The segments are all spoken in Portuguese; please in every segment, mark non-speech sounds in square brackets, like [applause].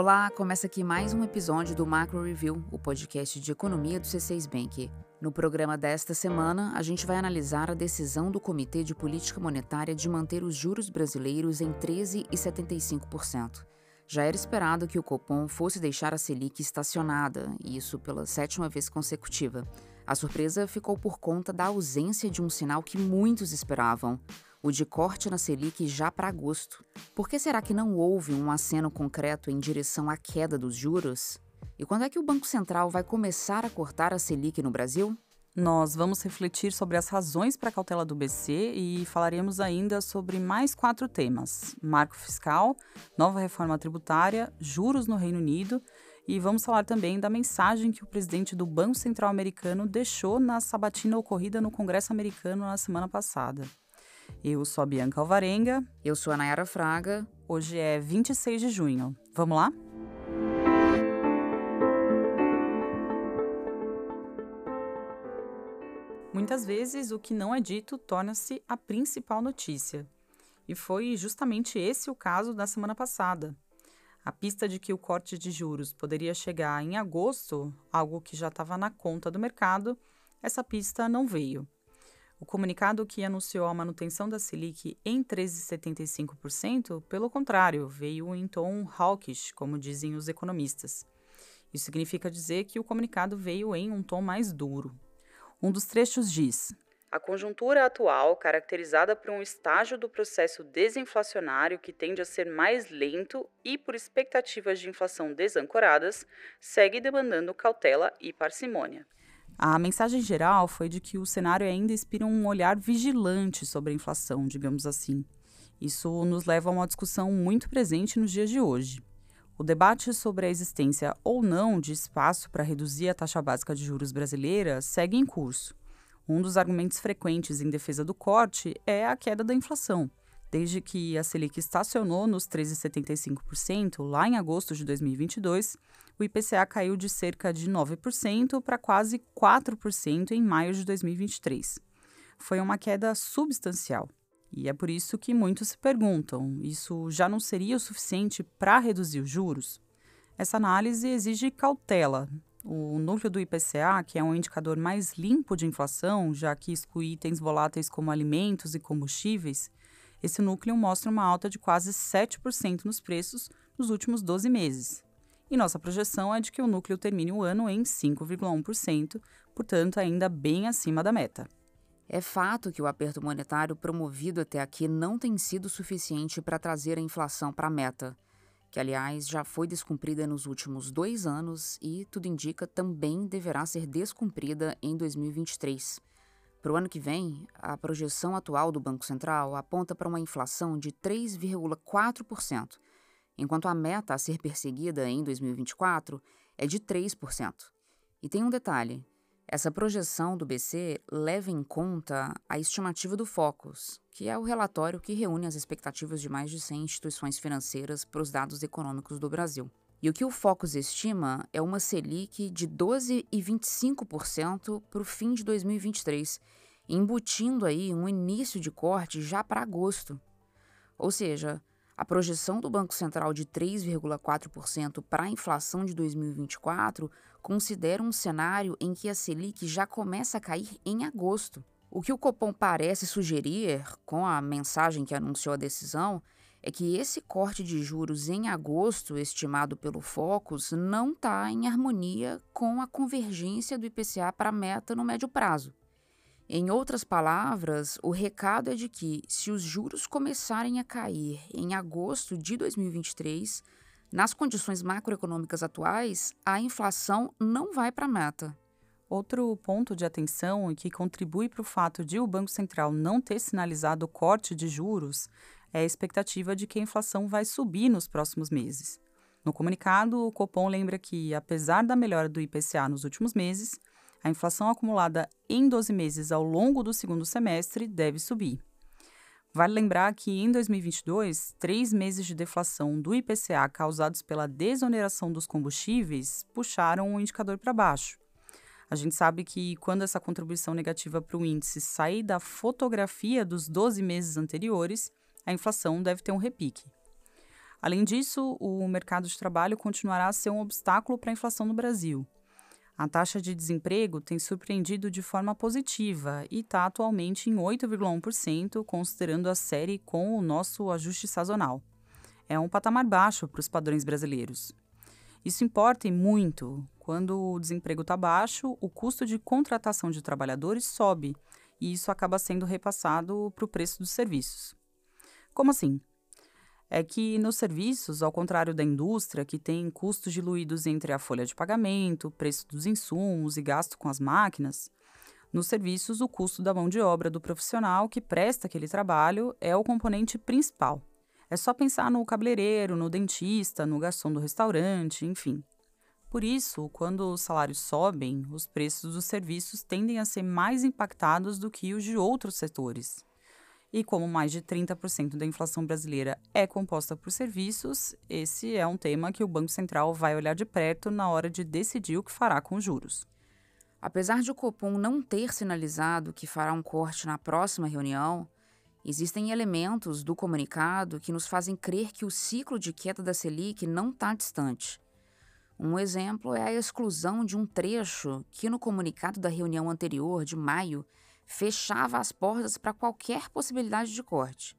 Olá, começa aqui mais um episódio do Macro Review, o podcast de economia do C6 Bank. No programa desta semana, a gente vai analisar a decisão do Comitê de Política Monetária de manter os juros brasileiros em 13,75%. Já era esperado que o Copom fosse deixar a Selic estacionada, e isso pela sétima vez consecutiva. A surpresa ficou por conta da ausência de um sinal que muitos esperavam o de corte na Selic já para agosto. Por que será que não houve um aceno concreto em direção à queda dos juros? E quando é que o Banco Central vai começar a cortar a Selic no Brasil? Nós vamos refletir sobre as razões para a cautela do BC e falaremos ainda sobre mais quatro temas: marco fiscal, nova reforma tributária, juros no Reino Unido e vamos falar também da mensagem que o presidente do Banco Central americano deixou na sabatina ocorrida no Congresso americano na semana passada. Eu sou a Bianca Alvarenga. Eu sou a Nayara Fraga. Hoje é 26 de junho. Vamos lá? Muitas vezes o que não é dito torna-se a principal notícia. E foi justamente esse o caso da semana passada. A pista de que o corte de juros poderia chegar em agosto, algo que já estava na conta do mercado, essa pista não veio. O comunicado que anunciou a manutenção da Selic em 13,75%, pelo contrário, veio em tom hawkish, como dizem os economistas. Isso significa dizer que o comunicado veio em um tom mais duro. Um dos trechos diz: A conjuntura atual, caracterizada por um estágio do processo desinflacionário que tende a ser mais lento e por expectativas de inflação desancoradas, segue demandando cautela e parcimônia. A mensagem geral foi de que o cenário ainda inspira um olhar vigilante sobre a inflação, digamos assim. Isso nos leva a uma discussão muito presente nos dias de hoje. O debate sobre a existência ou não de espaço para reduzir a taxa básica de juros brasileira segue em curso. Um dos argumentos frequentes em defesa do corte é a queda da inflação. Desde que a Selic estacionou nos 13,75% lá em agosto de 2022, o IPCA caiu de cerca de 9% para quase 4% em maio de 2023. Foi uma queda substancial. E é por isso que muitos se perguntam: isso já não seria o suficiente para reduzir os juros? Essa análise exige cautela. O núcleo do IPCA, que é um indicador mais limpo de inflação, já que exclui itens voláteis como alimentos e combustíveis, esse núcleo mostra uma alta de quase 7% nos preços nos últimos 12 meses. E nossa projeção é de que o núcleo termine o ano em 5,1%, portanto, ainda bem acima da meta. É fato que o aperto monetário promovido até aqui não tem sido suficiente para trazer a inflação para a meta, que, aliás, já foi descumprida nos últimos dois anos e, tudo indica, também deverá ser descumprida em 2023. Para o ano que vem, a projeção atual do Banco Central aponta para uma inflação de 3,4%, enquanto a meta a ser perseguida em 2024 é de 3%. E tem um detalhe: essa projeção do BC leva em conta a estimativa do Focus, que é o relatório que reúne as expectativas de mais de 100 instituições financeiras para os dados econômicos do Brasil. E o que o Focus estima é uma Selic de 12,25% para o fim de 2023, embutindo aí um início de corte já para agosto. Ou seja, a projeção do Banco Central de 3,4% para a inflação de 2024 considera um cenário em que a Selic já começa a cair em agosto. O que o Copom parece sugerir, com a mensagem que anunciou a decisão, é que esse corte de juros em agosto, estimado pelo Focus, não está em harmonia com a convergência do IPCA para a meta no médio prazo. Em outras palavras, o recado é de que, se os juros começarem a cair em agosto de 2023, nas condições macroeconômicas atuais, a inflação não vai para a meta. Outro ponto de atenção e que contribui para o fato de o Banco Central não ter sinalizado o corte de juros é a expectativa de que a inflação vai subir nos próximos meses. No comunicado, o Copom lembra que, apesar da melhora do IPCA nos últimos meses, a inflação acumulada em 12 meses ao longo do segundo semestre deve subir. Vale lembrar que em 2022, três meses de deflação do IPCA causados pela desoneração dos combustíveis puxaram o indicador para baixo. A gente sabe que quando essa contribuição negativa para o índice sair da fotografia dos 12 meses anteriores, a inflação deve ter um repique. Além disso, o mercado de trabalho continuará a ser um obstáculo para a inflação no Brasil. A taxa de desemprego tem surpreendido de forma positiva e está atualmente em 8,1%, considerando a série com o nosso ajuste sazonal. É um patamar baixo para os padrões brasileiros. Isso importa e muito. Quando o desemprego está baixo, o custo de contratação de trabalhadores sobe e isso acaba sendo repassado para o preço dos serviços. Como assim? É que nos serviços, ao contrário da indústria, que tem custos diluídos entre a folha de pagamento, preço dos insumos e gasto com as máquinas, nos serviços, o custo da mão de obra do profissional que presta aquele trabalho é o componente principal. É só pensar no cabeleireiro, no dentista, no garçom do restaurante, enfim. Por isso, quando os salários sobem, os preços dos serviços tendem a ser mais impactados do que os de outros setores. E como mais de 30% da inflação brasileira é composta por serviços, esse é um tema que o Banco Central vai olhar de perto na hora de decidir o que fará com os juros. Apesar de o Copom não ter sinalizado que fará um corte na próxima reunião, existem elementos do comunicado que nos fazem crer que o ciclo de queda da Selic não está distante. Um exemplo é a exclusão de um trecho que, no comunicado da reunião anterior, de maio, fechava as portas para qualquer possibilidade de corte.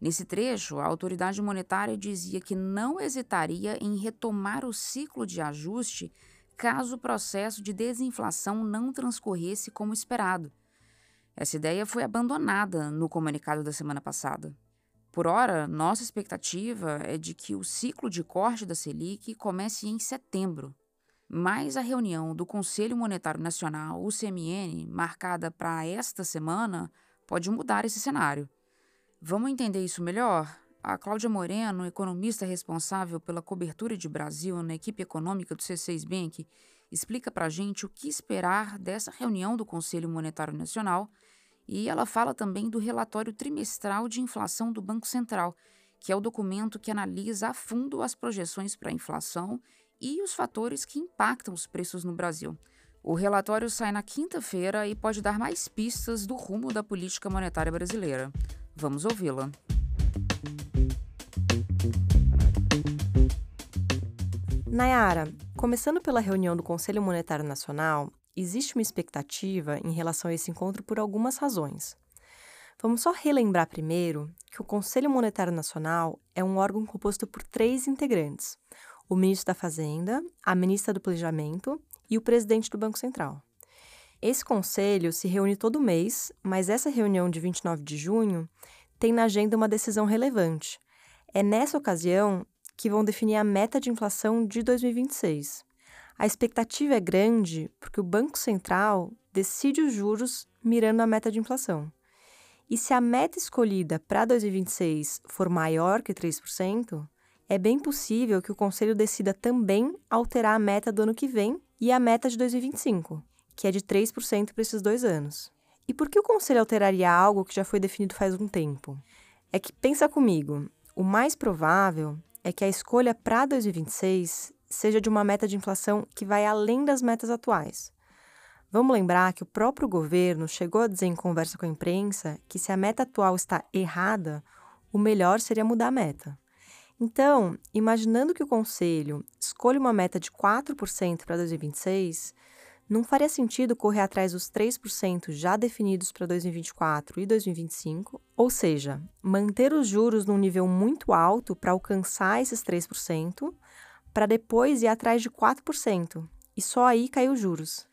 Nesse trecho, a autoridade monetária dizia que não hesitaria em retomar o ciclo de ajuste caso o processo de desinflação não transcorresse como esperado. Essa ideia foi abandonada no comunicado da semana passada. Por hora, nossa expectativa é de que o ciclo de corte da Selic comece em setembro. Mas a reunião do Conselho Monetário Nacional, o CMN, marcada para esta semana, pode mudar esse cenário. Vamos entender isso melhor? A Cláudia Moreno, economista responsável pela cobertura de Brasil na equipe econômica do C6 Bank, explica para a gente o que esperar dessa reunião do Conselho Monetário Nacional e ela fala também do relatório trimestral de inflação do Banco Central, que é o documento que analisa a fundo as projeções para a inflação e os fatores que impactam os preços no Brasil. O relatório sai na quinta-feira e pode dar mais pistas do rumo da política monetária brasileira. Vamos ouvi-la. Nayara, começando pela reunião do Conselho Monetário Nacional, existe uma expectativa em relação a esse encontro por algumas razões. Vamos só relembrar primeiro que o Conselho Monetário Nacional é um órgão composto por três integrantes: o ministro da Fazenda, a ministra do Planejamento e o presidente do Banco Central. Esse conselho se reúne todo mês, mas essa reunião de 29 de junho tem na agenda uma decisão relevante. É nessa ocasião que vão definir a meta de inflação de 2026. A expectativa é grande porque o Banco Central decide os juros mirando a meta de inflação. E se a meta escolhida para 2026 for maior que 3%, é bem possível que o Conselho decida também alterar a meta do ano que vem e a meta de 2025, que é de 3% para esses dois anos. E por que o Conselho alteraria algo que já foi definido faz um tempo? É que, pensa comigo, o mais provável é que a escolha para 2026 seja de uma meta de inflação que vai além das metas atuais. Vamos lembrar que o próprio governo chegou a dizer em conversa com a imprensa que se a meta atual está errada, o melhor seria mudar a meta. Então, imaginando que o Conselho escolha uma meta de 4% para 2026, não faria sentido correr atrás dos 3% já definidos para 2024 e 2025, ou seja, manter os juros num nível muito alto para alcançar esses 3%, para depois ir atrás de 4%, e só aí caiu os juros.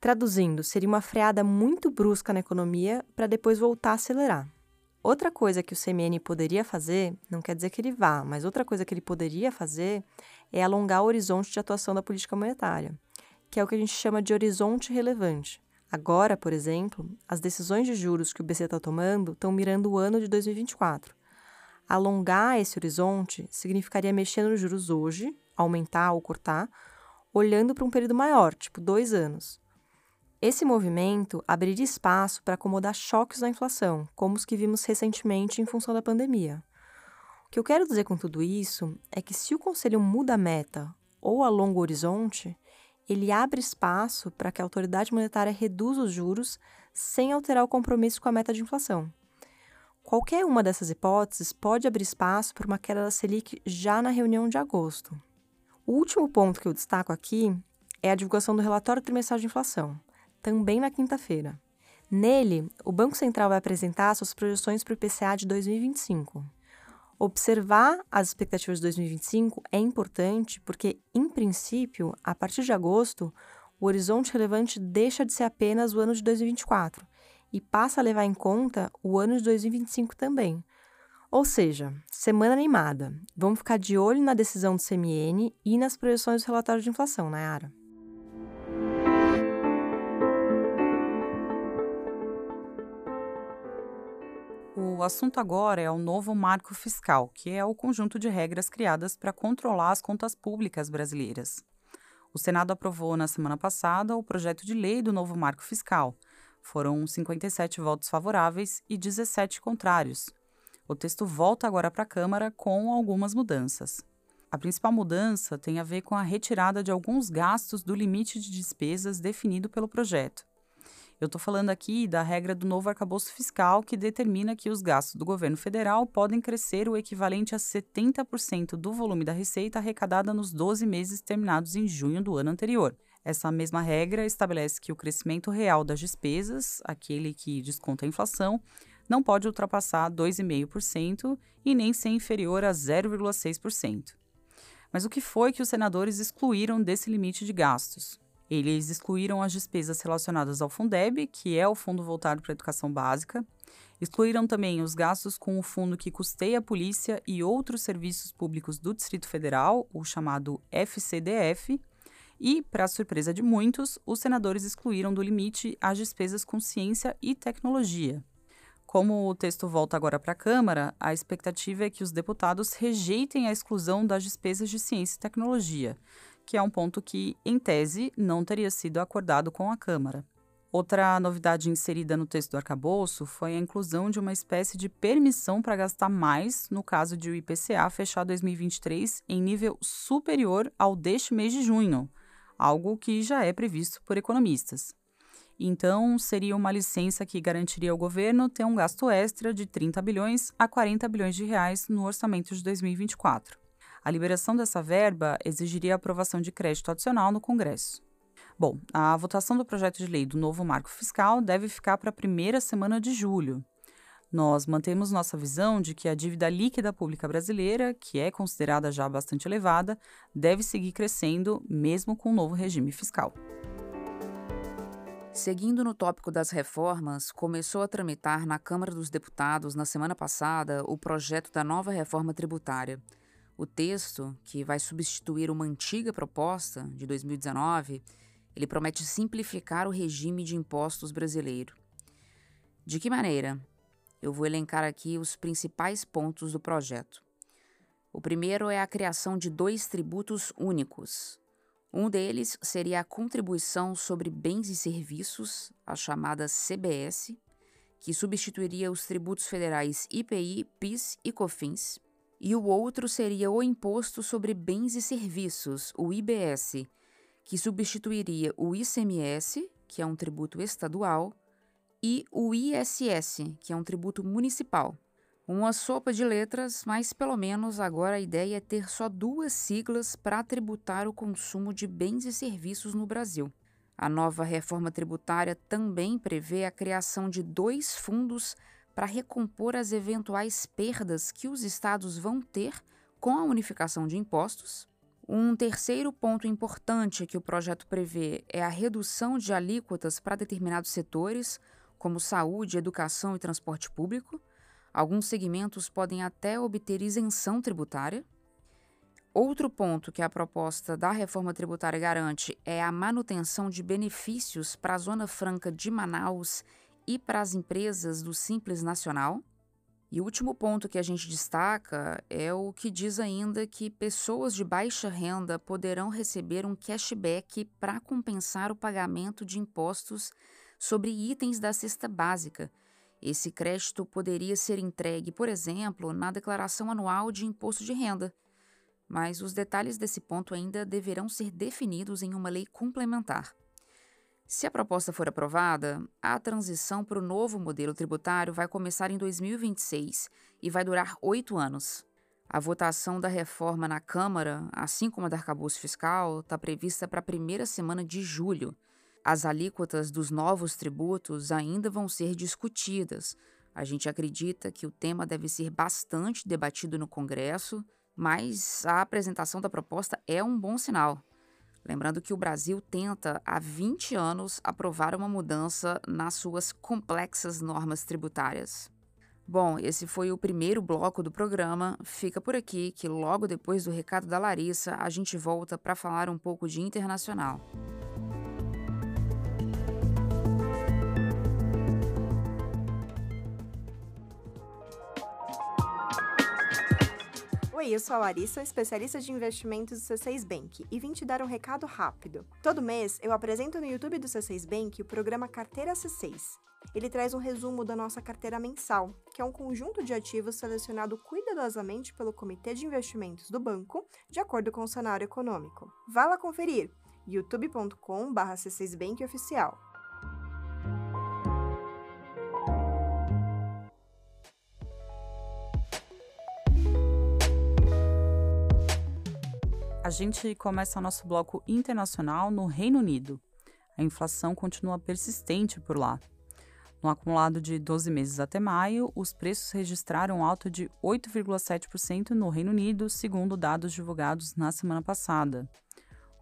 Traduzindo, seria uma freada muito brusca na economia para depois voltar a acelerar. Outra coisa que o CMN poderia fazer, não quer dizer que ele vá, mas outra coisa que ele poderia fazer é alongar o horizonte de atuação da política monetária, que é o que a gente chama de horizonte relevante. Agora, por exemplo, as decisões de juros que o BC está tomando estão mirando o ano de 2024. Alongar esse horizonte significaria mexer nos juros hoje, aumentar ou cortar, olhando para um período maior, tipo dois anos. Esse movimento abriria espaço para acomodar choques da inflação, como os que vimos recentemente em função da pandemia. O que eu quero dizer com tudo isso é que se o Conselho muda a meta ou alonga o horizonte, ele abre espaço para que a autoridade monetária reduza os juros sem alterar o compromisso com a meta de inflação. Qualquer uma dessas hipóteses pode abrir espaço para uma queda da Selic já na reunião de agosto. O último ponto que eu destaco aqui é a divulgação do relatório trimestral de inflação, também na quinta-feira. Nele, o Banco Central vai apresentar suas projeções para o IPCA de 2025. Observar as expectativas de 2025 é importante porque, em princípio, a partir de agosto, o horizonte relevante deixa de ser apenas o ano de 2024 e passa a levar em conta o ano de 2025 também. Ou seja, semana animada. Vamos ficar de olho na decisão do CMN e nas projeções do relatório de inflação, Nayara. O assunto agora é o novo marco fiscal, que é o conjunto de regras criadas para controlar as contas públicas brasileiras. O Senado aprovou na semana passada o projeto de lei do novo marco fiscal. Foram 57 votos favoráveis e 17 contrários. O texto volta agora para a Câmara com algumas mudanças. A principal mudança tem a ver com a retirada de alguns gastos do limite de despesas definido pelo projeto. Eu estou falando aqui da regra do novo arcabouço fiscal que determina que os gastos do governo federal podem crescer o equivalente a 70% do volume da receita arrecadada nos 12 meses terminados em junho do ano anterior. Essa mesma regra estabelece que o crescimento real das despesas, aquele que desconta a inflação, não pode ultrapassar 2,5% e nem ser inferior a 0,6%. Mas o que foi que os senadores excluíram desse limite de gastos? Eles excluíram as despesas relacionadas ao Fundeb, que é o fundo voltado para a educação básica. Excluíram também os gastos com o fundo que custeia a polícia e outros serviços públicos do Distrito Federal, o chamado FCDF. E, para surpresa de muitos, os senadores excluíram do limite as despesas com ciência e tecnologia. Como o texto volta agora para a Câmara, a expectativa é que os deputados rejeitem a exclusão das despesas de ciência e tecnologia, que é um ponto que, em tese, não teria sido acordado com a Câmara. Outra novidade inserida no texto do arcabouço foi a inclusão de uma espécie de permissão para gastar mais no caso de o IPCA fechar 2023 em nível superior ao deste mês de junho, algo que já é previsto por economistas. Então, seria uma licença que garantiria ao governo ter um gasto extra de 30 bilhões a 40 bilhões de reais no orçamento de 2024. A liberação dessa verba exigiria a aprovação de crédito adicional no Congresso. Bom, a votação do projeto de lei do novo marco fiscal deve ficar para a primeira semana de julho. Nós mantemos nossa visão de que a dívida líquida pública brasileira, que é considerada já bastante elevada, deve seguir crescendo, mesmo com o novo regime fiscal. Seguindo no tópico das reformas, começou a tramitar na Câmara dos Deputados na semana passada o projeto da nova reforma tributária. O texto, que vai substituir uma antiga proposta de 2019, ele promete simplificar o regime de impostos brasileiro. De que maneira? Eu vou elencar aqui os principais pontos do projeto. O primeiro é a criação de dois tributos únicos. Um deles seria a contribuição sobre bens e serviços, a chamada CBS, que substituiria os tributos federais IPI, PIS e COFINS, e o outro seria o Imposto sobre Bens e Serviços, o IBS, que substituiria o ICMS, que é um tributo estadual, e o ISS, que é um tributo municipal. Uma sopa de letras, mas pelo menos agora a ideia é ter só duas siglas para tributar o consumo de bens e serviços no Brasil. A nova reforma tributária também prevê a criação de dois fundos para recompor as eventuais perdas que os estados vão ter com a unificação de impostos. Um terceiro ponto importante que o projeto prevê é a redução de alíquotas para determinados setores, como saúde, educação e transporte público. Alguns segmentos podem até obter isenção tributária. Outro ponto que a proposta da reforma tributária garante é a manutenção de benefícios para a Zona Franca de Manaus e para as empresas do Simples Nacional. E o último ponto que a gente destaca é o que diz ainda que pessoas de baixa renda poderão receber um cashback para compensar o pagamento de impostos sobre itens da cesta básica. Esse crédito poderia ser entregue, por exemplo, na declaração anual de imposto de renda. Mas os detalhes desse ponto ainda deverão ser definidos em uma lei complementar. Se a proposta for aprovada, a transição para o novo modelo tributário vai começar em 2026 e vai durar oito anos. A votação da reforma na Câmara, assim como a do arcabouço fiscal, está prevista para a primeira semana de julho. As alíquotas dos novos tributos ainda vão ser discutidas. A gente acredita que o tema deve ser bastante debatido no Congresso, mas a apresentação da proposta é um bom sinal. Lembrando que o Brasil tenta há 20 anos aprovar uma mudança nas suas complexas normas tributárias. Bom, esse foi o primeiro bloco do programa. Fica por aqui que logo depois do recado da Larissa, a gente volta para falar um pouco de internacional. Oi, eu sou a Larissa, especialista de investimentos do C6 Bank, e vim te dar um recado rápido. Todo mês eu apresento no YouTube do C6 Bank o programa Carteira C6. Ele traz um resumo da nossa carteira mensal, que é um conjunto de ativos selecionado cuidadosamente pelo Comitê de Investimentos do banco, de acordo com o cenário econômico. Vá lá conferir youtube.com/c6bankoficial. A gente começa nosso bloco internacional no Reino Unido. A inflação continua persistente por lá. No acumulado de 12 meses até maio, os preços registraram alta de 8,7% no Reino Unido, segundo dados divulgados na semana passada.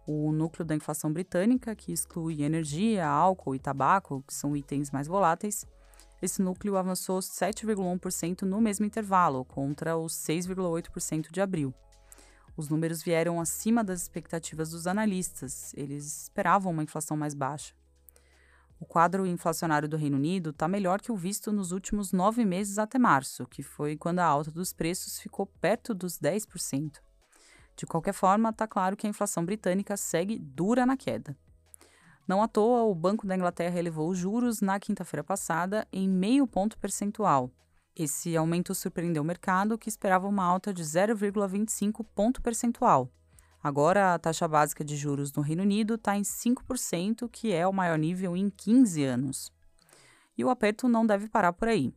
O núcleo da inflação britânica, que exclui energia, álcool e tabaco, que são itens mais voláteis, esse núcleo avançou 7,1% no mesmo intervalo, contra os 6,8% de abril. Os números vieram acima das expectativas dos analistas, eles esperavam uma inflação mais baixa. O quadro inflacionário do Reino Unido está melhor que o visto nos últimos nove meses até março, que foi quando a alta dos preços ficou perto dos 10%. De qualquer forma, está claro que a inflação britânica segue dura na queda. Não à toa, o Banco da Inglaterra elevou os juros na quinta-feira passada em meio ponto percentual, esse aumento surpreendeu o mercado, que esperava uma alta de 0,25 ponto percentual. Agora, a taxa básica de juros no Reino Unido está em 5%, que é o maior nível em 15 anos. E o aperto não deve parar por aí.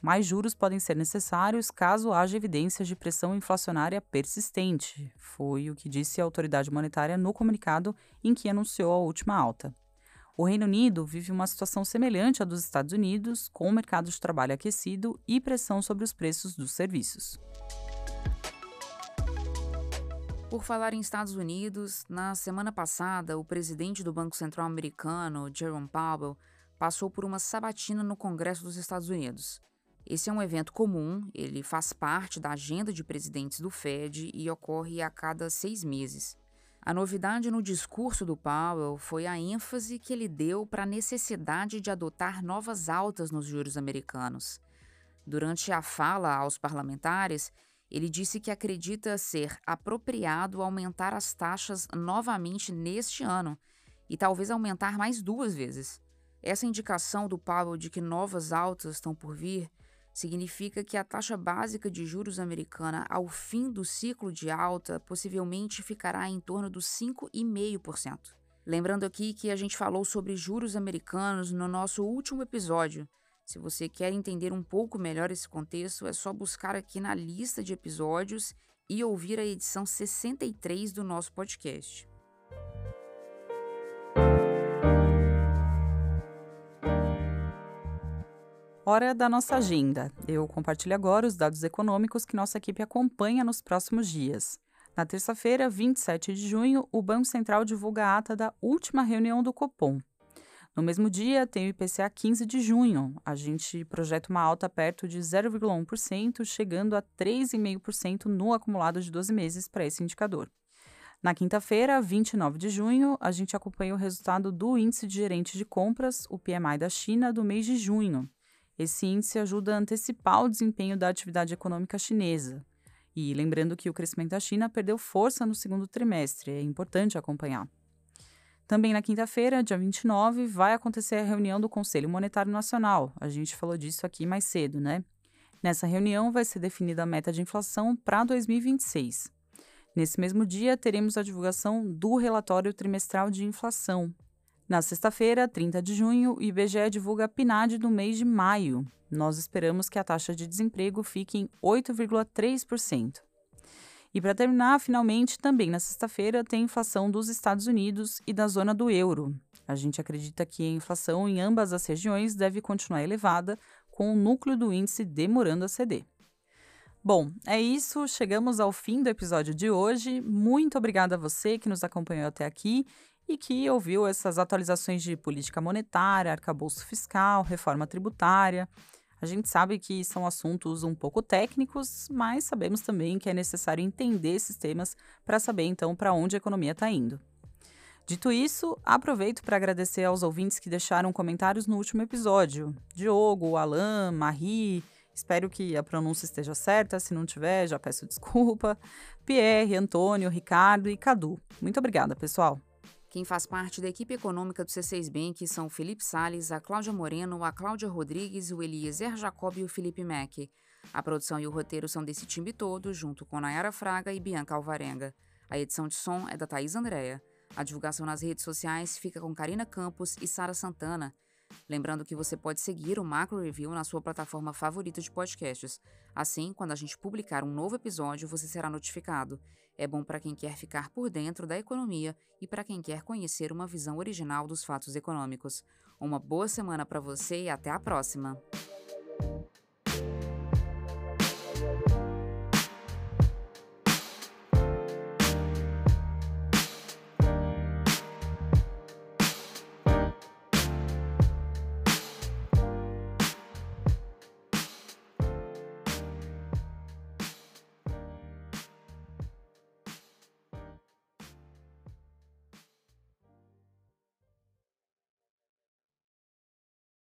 Mais juros podem ser necessários caso haja evidências de pressão inflacionária persistente, foi o que disse a autoridade monetária no comunicado em que anunciou a última alta. O Reino Unido vive uma situação semelhante à dos Estados Unidos, com o mercado de trabalho aquecido e pressão sobre os preços dos serviços. Por falar em Estados Unidos, na semana passada, o presidente do Banco Central americano, Jerome Powell, passou por uma sabatina no Congresso dos Estados Unidos. Esse é um evento comum, ele faz parte da agenda de presidentes do Fed e ocorre a cada seis meses. A novidade no discurso do Powell foi a ênfase que ele deu para a necessidade de adotar novas altas nos juros americanos. Durante a fala aos parlamentares, ele disse que acredita ser apropriado aumentar as taxas novamente neste ano e talvez aumentar mais duas vezes. Essa indicação do Powell de que novas altas estão por vir significa que a taxa básica de juros americana ao fim do ciclo de alta possivelmente ficará em torno dos 5,5%. Lembrando aqui que a gente falou sobre juros americanos no nosso último episódio. Se você quer entender um pouco melhor esse contexto, é só buscar aqui na lista de episódios e ouvir a edição 63 do nosso podcast. Hora da nossa agenda. Eu compartilho agora os dados econômicos que nossa equipe acompanha nos próximos dias. Na terça-feira, 27 de junho, o Banco Central divulga a ata da última reunião do Copom. No mesmo dia, tem o IPCA 15 de junho. A gente projeta uma alta perto de 0,1%, chegando a 3,5% no acumulado de 12 meses para esse indicador. Na quinta-feira, 29 de junho, a gente acompanha o resultado do Índice de Gerente de Compras, o PMI da China, do mês de junho. Esse índice ajuda a antecipar o desempenho da atividade econômica chinesa. E lembrando que o crescimento da China perdeu força no segundo trimestre, é importante acompanhar. Também na quinta-feira, dia 29, vai acontecer a reunião do Conselho Monetário Nacional. A gente falou disso aqui mais cedo, né? Nessa reunião vai ser definida a meta de inflação para 2026. Nesse mesmo dia, teremos a divulgação do relatório trimestral de inflação. Na sexta-feira, 30 de junho, o IBGE divulga a PNAD do mês de maio. Nós esperamos que a taxa de desemprego fique em 8,3%. E para terminar, finalmente, também na sexta-feira, tem inflação dos Estados Unidos e da zona do euro. A gente acredita que a inflação em ambas as regiões deve continuar elevada, com o núcleo do índice demorando a ceder. Bom, é isso. Chegamos ao fim do episódio de hoje. Muito obrigada a você que nos acompanhou até aqui e que ouviu essas atualizações de política monetária, arcabouço fiscal, reforma tributária. A gente sabe que são assuntos um pouco técnicos, mas sabemos também que é necessário entender esses temas para saber então para onde a economia está indo. Dito isso, aproveito para agradecer aos ouvintes que deixaram comentários no último episódio. Diogo, Alain, Marie, espero que a pronúncia esteja certa, se não tiver, já peço [laughs] desculpa. Pierre, Antônio, Ricardo e Cadu. Muito obrigada, pessoal. Quem faz parte da equipe econômica do C6 Bank são Felipe Sales, a Cláudia Moreno, a Cláudia Rodrigues, o Eliezer Jacob e o Felipe Mack. A produção e o roteiro são desse time todo, junto com Nayara Fraga e Bianca Alvarenga. A edição de som é da Thaís Andréa. A divulgação nas redes sociais fica com Karina Campos e Sara Santana. Lembrando que você pode seguir o Macro Review na sua plataforma favorita de podcasts. Assim, quando a gente publicar um novo episódio, você será notificado. É bom para quem quer ficar por dentro da economia e para quem quer conhecer uma visão original dos fatos econômicos. Uma boa semana para você e até a próxima!